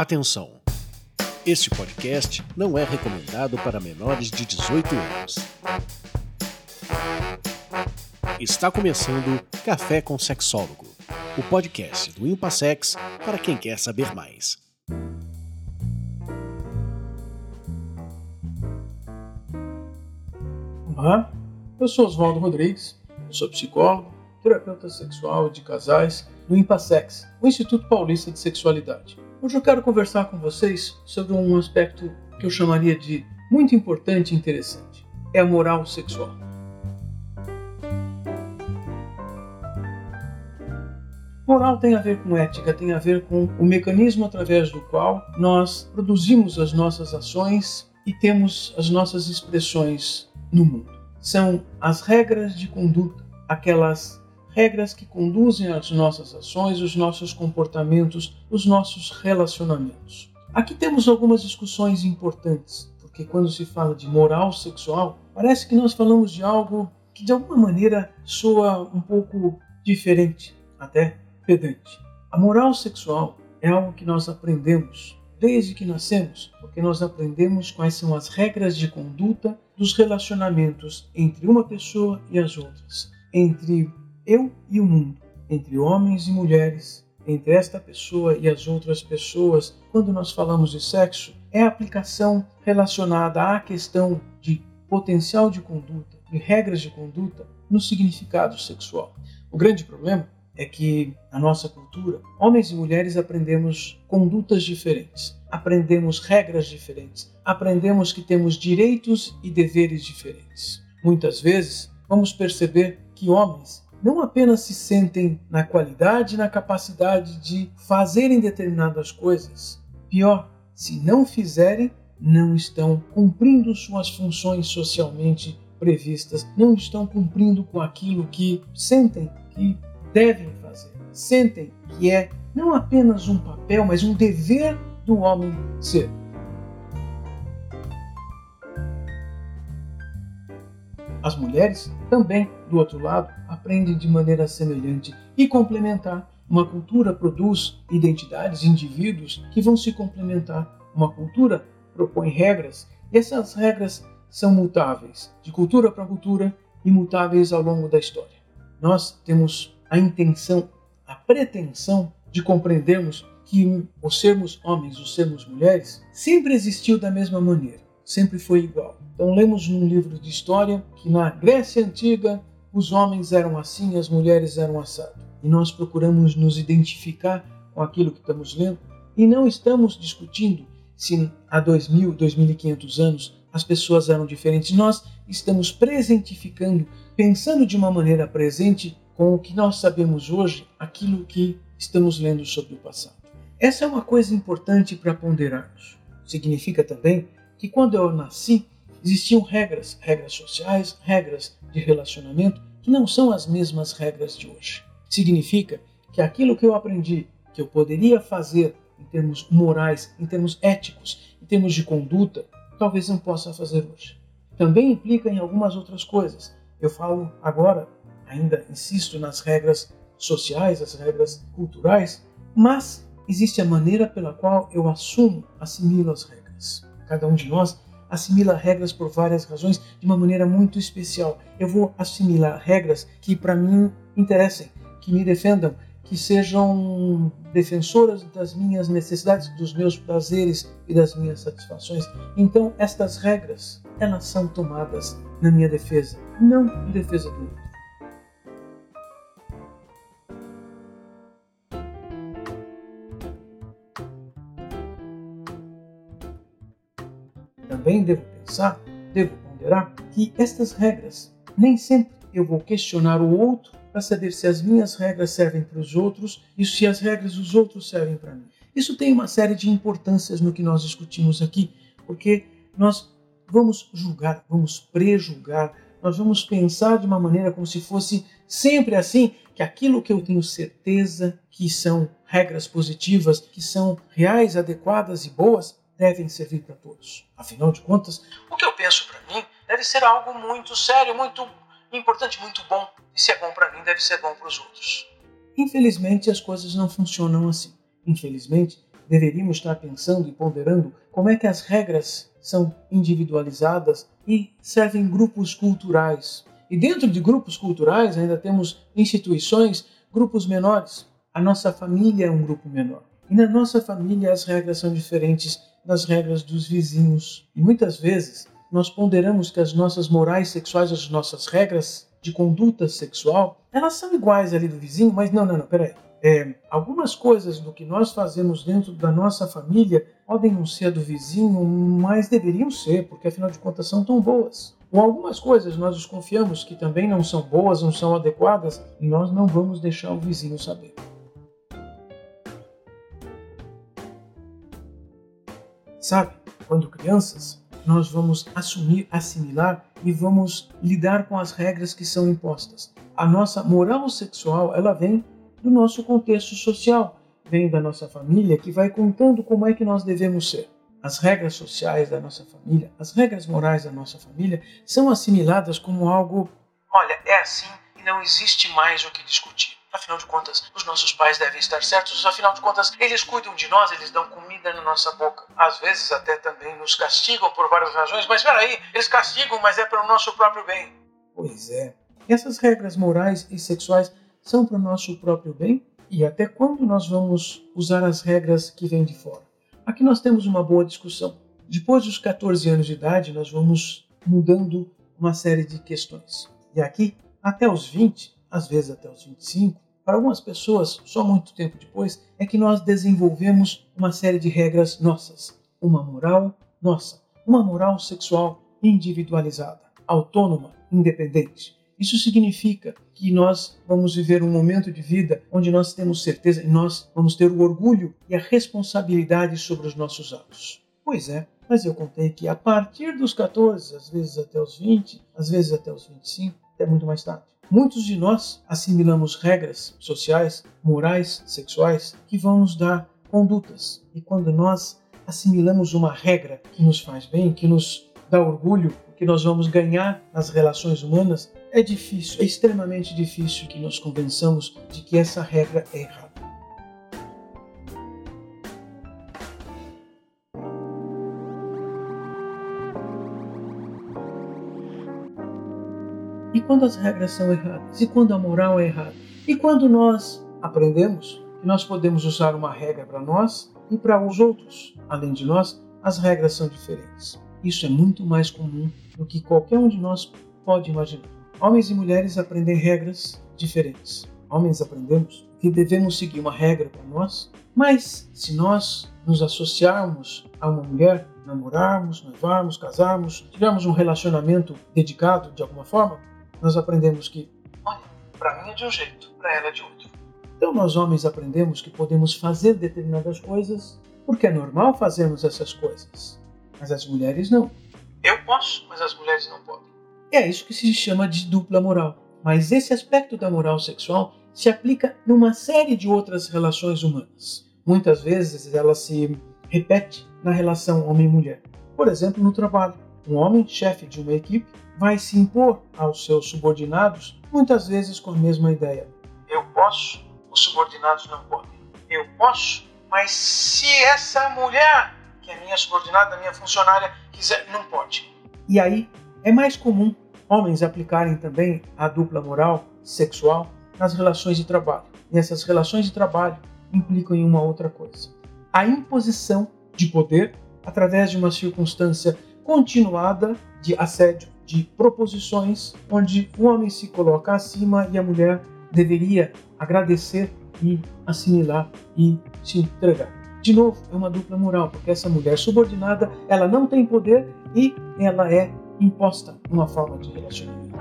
Atenção! Este podcast não é recomendado para menores de 18 anos. Está começando Café com Sexólogo, o podcast do Impassex para quem quer saber mais. Olá, eu sou Oswaldo Rodrigues, eu sou psicólogo, terapeuta sexual de casais no Impassex, o Instituto Paulista de Sexualidade. Hoje eu quero conversar com vocês sobre um aspecto que eu chamaria de muito importante e interessante. É a moral sexual. Moral tem a ver com ética, tem a ver com o mecanismo através do qual nós produzimos as nossas ações e temos as nossas expressões no mundo. São as regras de conduta, aquelas regras que conduzem as nossas ações, os nossos comportamentos, os nossos relacionamentos. Aqui temos algumas discussões importantes, porque quando se fala de moral sexual, parece que nós falamos de algo que de alguma maneira soa um pouco diferente, até pedante. A moral sexual é algo que nós aprendemos desde que nascemos, porque nós aprendemos quais são as regras de conduta dos relacionamentos entre uma pessoa e as outras, entre eu e o mundo, entre homens e mulheres, entre esta pessoa e as outras pessoas, quando nós falamos de sexo, é a aplicação relacionada à questão de potencial de conduta, de regras de conduta no significado sexual. O grande problema é que na nossa cultura, homens e mulheres aprendemos condutas diferentes, aprendemos regras diferentes, aprendemos que temos direitos e deveres diferentes. Muitas vezes, vamos perceber que homens não apenas se sentem na qualidade e na capacidade de fazerem determinadas coisas, pior, se não fizerem, não estão cumprindo suas funções socialmente previstas, não estão cumprindo com aquilo que sentem que devem fazer. Sentem que é não apenas um papel, mas um dever do homem ser. As mulheres também, do outro lado, aprendem de maneira semelhante e complementar. Uma cultura produz identidades, indivíduos que vão se complementar. Uma cultura propõe regras e essas regras são mutáveis, de cultura para cultura, imutáveis ao longo da história. Nós temos a intenção, a pretensão de compreendermos que o sermos homens, o sermos mulheres, sempre existiu da mesma maneira, sempre foi igual. Então, lemos num livro de história que na Grécia Antiga os homens eram assim as mulheres eram assado. E nós procuramos nos identificar com aquilo que estamos lendo e não estamos discutindo se há 2000, 2500 anos as pessoas eram diferentes. Nós estamos presentificando, pensando de uma maneira presente com o que nós sabemos hoje, aquilo que estamos lendo sobre o passado. Essa é uma coisa importante para ponderarmos. Significa também que quando eu nasci, existiam regras, regras sociais, regras de relacionamento, que não são as mesmas regras de hoje. Significa que aquilo que eu aprendi, que eu poderia fazer em termos morais, em termos éticos, em termos de conduta, talvez não possa fazer hoje. Também implica em algumas outras coisas. Eu falo agora, ainda insisto nas regras sociais, as regras culturais, mas existe a maneira pela qual eu assumo, assimilo as regras. Cada um de nós assimila regras por várias razões de uma maneira muito especial. Eu vou assimilar regras que para mim interessem, que me defendam, que sejam defensoras das minhas necessidades, dos meus prazeres e das minhas satisfações. Então, estas regras, elas são tomadas na minha defesa, não em defesa do outro. Também devo pensar, devo ponderar que estas regras nem sempre eu vou questionar o outro para saber se as minhas regras servem para os outros e se as regras dos outros servem para mim. Isso tem uma série de importâncias no que nós discutimos aqui, porque nós vamos julgar, vamos prejulgar, nós vamos pensar de uma maneira como se fosse sempre assim, que aquilo que eu tenho certeza que são regras positivas, que são reais, adequadas e boas, devem servir para todos. Afinal de contas, o que eu penso para mim deve ser algo muito sério, muito importante, muito bom. E se é bom para mim, deve ser bom para os outros. Infelizmente, as coisas não funcionam assim. Infelizmente, deveríamos estar pensando e ponderando como é que as regras são individualizadas e servem grupos culturais. E dentro de grupos culturais ainda temos instituições, grupos menores. A nossa família é um grupo menor. E na nossa família as regras são diferentes das regras dos vizinhos. E muitas vezes nós ponderamos que as nossas morais sexuais, as nossas regras de conduta sexual, elas são iguais ali do vizinho, mas não, não, não, peraí. É, algumas coisas do que nós fazemos dentro da nossa família podem não ser do vizinho, mas deveriam ser, porque afinal de contas são tão boas. Ou algumas coisas nós desconfiamos que também não são boas, não são adequadas, e nós não vamos deixar o vizinho saber. Sabe, quando crianças, nós vamos assumir, assimilar e vamos lidar com as regras que são impostas. A nossa moral sexual, ela vem do nosso contexto social, vem da nossa família que vai contando como é que nós devemos ser. As regras sociais da nossa família, as regras morais da nossa família são assimiladas como algo, olha, é assim e não existe mais o que discutir. Afinal de contas, os nossos pais devem estar certos, afinal de contas, eles cuidam de nós, eles dão comida na nossa boca. Às vezes até também nos castigam por várias razões, mas peraí, eles castigam, mas é para o nosso próprio bem. Pois é. Essas regras morais e sexuais são para o nosso próprio bem? E até quando nós vamos usar as regras que vêm de fora? Aqui nós temos uma boa discussão. Depois dos 14 anos de idade, nós vamos mudando uma série de questões. E aqui, até os 20, às vezes até os 25, para algumas pessoas, só muito tempo depois, é que nós desenvolvemos uma série de regras nossas. Uma moral nossa. Uma moral sexual individualizada, autônoma, independente. Isso significa que nós vamos viver um momento de vida onde nós temos certeza e nós vamos ter o orgulho e a responsabilidade sobre os nossos atos. Pois é, mas eu contei que a partir dos 14, às vezes até os 20, às vezes até os 25, até muito mais tarde, muitos de nós assimilamos regras sociais, morais, sexuais que vão nos dar condutas. E quando nós assimilamos uma regra que nos faz bem, que nos dá orgulho, que nós vamos ganhar nas relações humanas, é difícil, é extremamente difícil que nos convençamos de que essa regra é errada. E quando as regras são erradas? E quando a moral é errada? E quando nós aprendemos que nós podemos usar uma regra para nós e para os outros, além de nós, as regras são diferentes. Isso é muito mais comum do que qualquer um de nós pode imaginar. Homens e mulheres aprendem regras diferentes. Homens aprendemos que devemos seguir uma regra para nós, mas se nós nos associarmos a uma mulher, namorarmos, noivarmos, casarmos, tivermos um relacionamento dedicado de alguma forma, nós aprendemos que, olha, para mim é de um jeito, para ela é de outro. Então nós homens aprendemos que podemos fazer determinadas coisas porque é normal fazermos essas coisas, mas as mulheres não. Eu posso, mas as mulheres não podem. É isso que se chama de dupla moral. Mas esse aspecto da moral sexual se aplica numa série de outras relações humanas. Muitas vezes ela se repete na relação homem-mulher. Por exemplo, no trabalho. Um homem, chefe de uma equipe, vai se impor aos seus subordinados, muitas vezes com a mesma ideia. Eu posso, os subordinados não podem. Eu posso, mas se essa mulher, que é minha subordinada, minha funcionária, quiser, não pode. E aí é mais comum homens aplicarem também a dupla moral sexual nas relações de trabalho. E essas relações de trabalho implicam em uma outra coisa: a imposição de poder através de uma circunstância continuada de assédio, de proposições, onde o homem se coloca acima e a mulher deveria agradecer e assimilar e se entregar. De novo, é uma dupla moral, porque essa mulher subordinada, ela não tem poder e ela é imposta uma forma de relacionamento.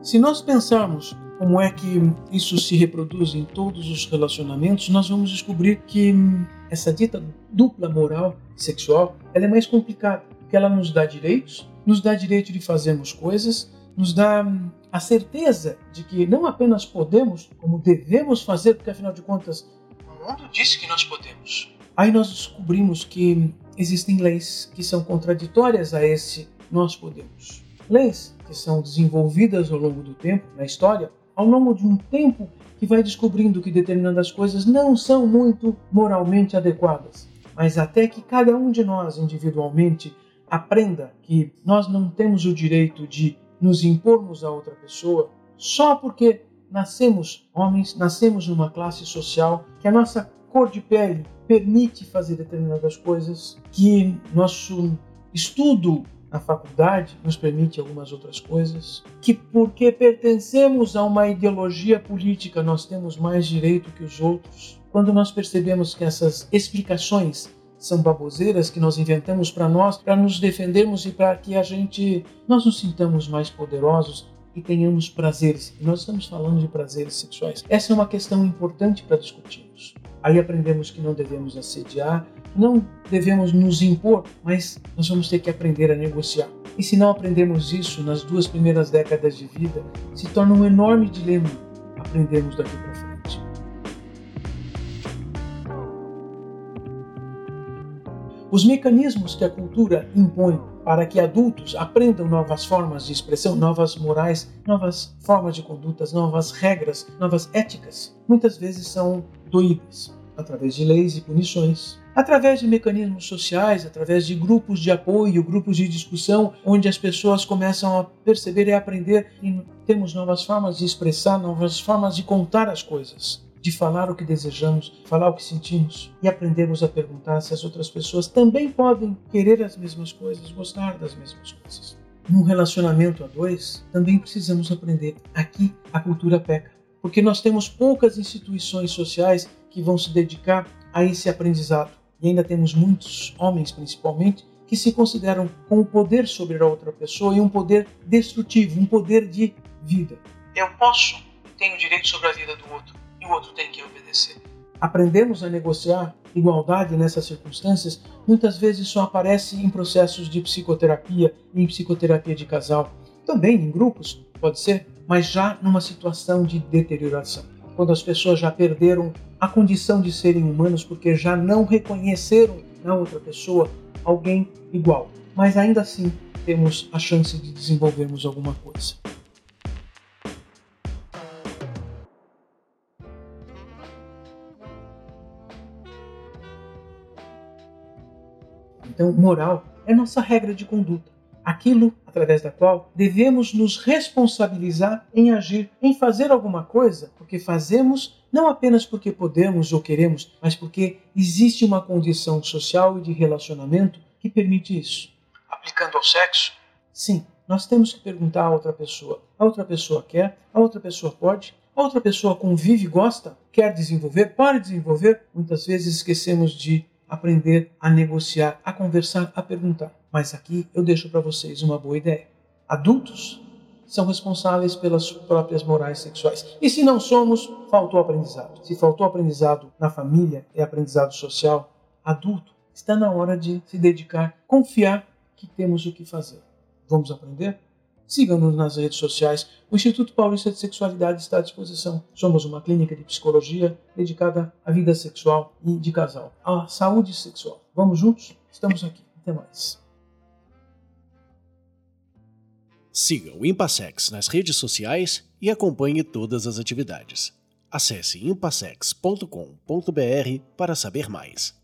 Se nós pensarmos como é que isso se reproduz em todos os relacionamentos, nós vamos descobrir que essa dita dupla moral sexual ela é mais complicada, porque ela nos dá direitos, nos dá direito de fazermos coisas, nos dá a certeza de que não apenas podemos, como devemos fazer, porque afinal de contas o mundo disse que nós podemos. Aí nós descobrimos que existem leis que são contraditórias a esse nós podemos. Leis que são desenvolvidas ao longo do tempo, na história, ao longo de um tempo que vai descobrindo que determinadas coisas não são muito moralmente adequadas. Mas até que cada um de nós individualmente aprenda que nós não temos o direito de nos impormos a outra pessoa só porque nascemos homens, nascemos numa classe social, que a nossa cor de pele permite fazer determinadas coisas, que nosso estudo na faculdade nos permite algumas outras coisas, que porque pertencemos a uma ideologia política nós temos mais direito que os outros. Quando nós percebemos que essas explicações são baboseiras que nós inventamos para nós, para nos defendermos e para que a gente nós nos sintamos mais poderosos e tenhamos prazeres. Nós estamos falando de prazeres sexuais. Essa é uma questão importante para discutirmos. Aí aprendemos que não devemos assediar, não devemos nos impor, mas nós vamos ter que aprender a negociar. E se não aprendemos isso nas duas primeiras décadas de vida, se torna um enorme dilema aprendermos daqui para frente. Os mecanismos que a cultura impõe para que adultos aprendam novas formas de expressão, novas morais, novas formas de condutas, novas regras, novas éticas, muitas vezes são doídas através de leis e punições, através de mecanismos sociais, através de grupos de apoio, grupos de discussão, onde as pessoas começam a perceber e aprender que temos novas formas de expressar, novas formas de contar as coisas de falar o que desejamos, falar o que sentimos e aprendemos a perguntar se as outras pessoas também podem querer as mesmas coisas, gostar das mesmas coisas. Num relacionamento a dois, também precisamos aprender. Aqui a cultura peca, porque nós temos poucas instituições sociais que vão se dedicar a esse aprendizado. E ainda temos muitos homens, principalmente, que se consideram com o poder sobre a outra pessoa e um poder destrutivo, um poder de vida. Eu posso, tenho direito sobre a vida do outro e o outro tem que obedecer. Aprendemos a negociar igualdade nessas circunstâncias muitas vezes só aparece em processos de psicoterapia em psicoterapia de casal. Também em grupos, pode ser, mas já numa situação de deterioração. Quando as pessoas já perderam a condição de serem humanos porque já não reconheceram na outra pessoa alguém igual. Mas ainda assim temos a chance de desenvolvermos alguma coisa. Então, moral é nossa regra de conduta, aquilo através da qual devemos nos responsabilizar em agir, em fazer alguma coisa, porque fazemos não apenas porque podemos ou queremos, mas porque existe uma condição social e de relacionamento que permite isso. Aplicando ao sexo? Sim, nós temos que perguntar a outra pessoa. A outra pessoa quer? A outra pessoa pode? A outra pessoa convive, gosta, quer desenvolver, pode desenvolver? Muitas vezes esquecemos de aprender a negociar, a conversar, a perguntar. Mas aqui eu deixo para vocês uma boa ideia. Adultos são responsáveis pelas próprias morais sexuais. E se não somos, faltou aprendizado. Se faltou aprendizado na família e aprendizado social, adulto, está na hora de se dedicar, confiar que temos o que fazer. Vamos aprender? Siga-nos nas redes sociais. O Instituto Paulista de Sexualidade está à disposição. Somos uma clínica de psicologia dedicada à vida sexual e de casal, à saúde sexual. Vamos juntos? Estamos aqui. Até mais. Siga o Impassex nas redes sociais e acompanhe todas as atividades. Acesse impassex.com.br para saber mais.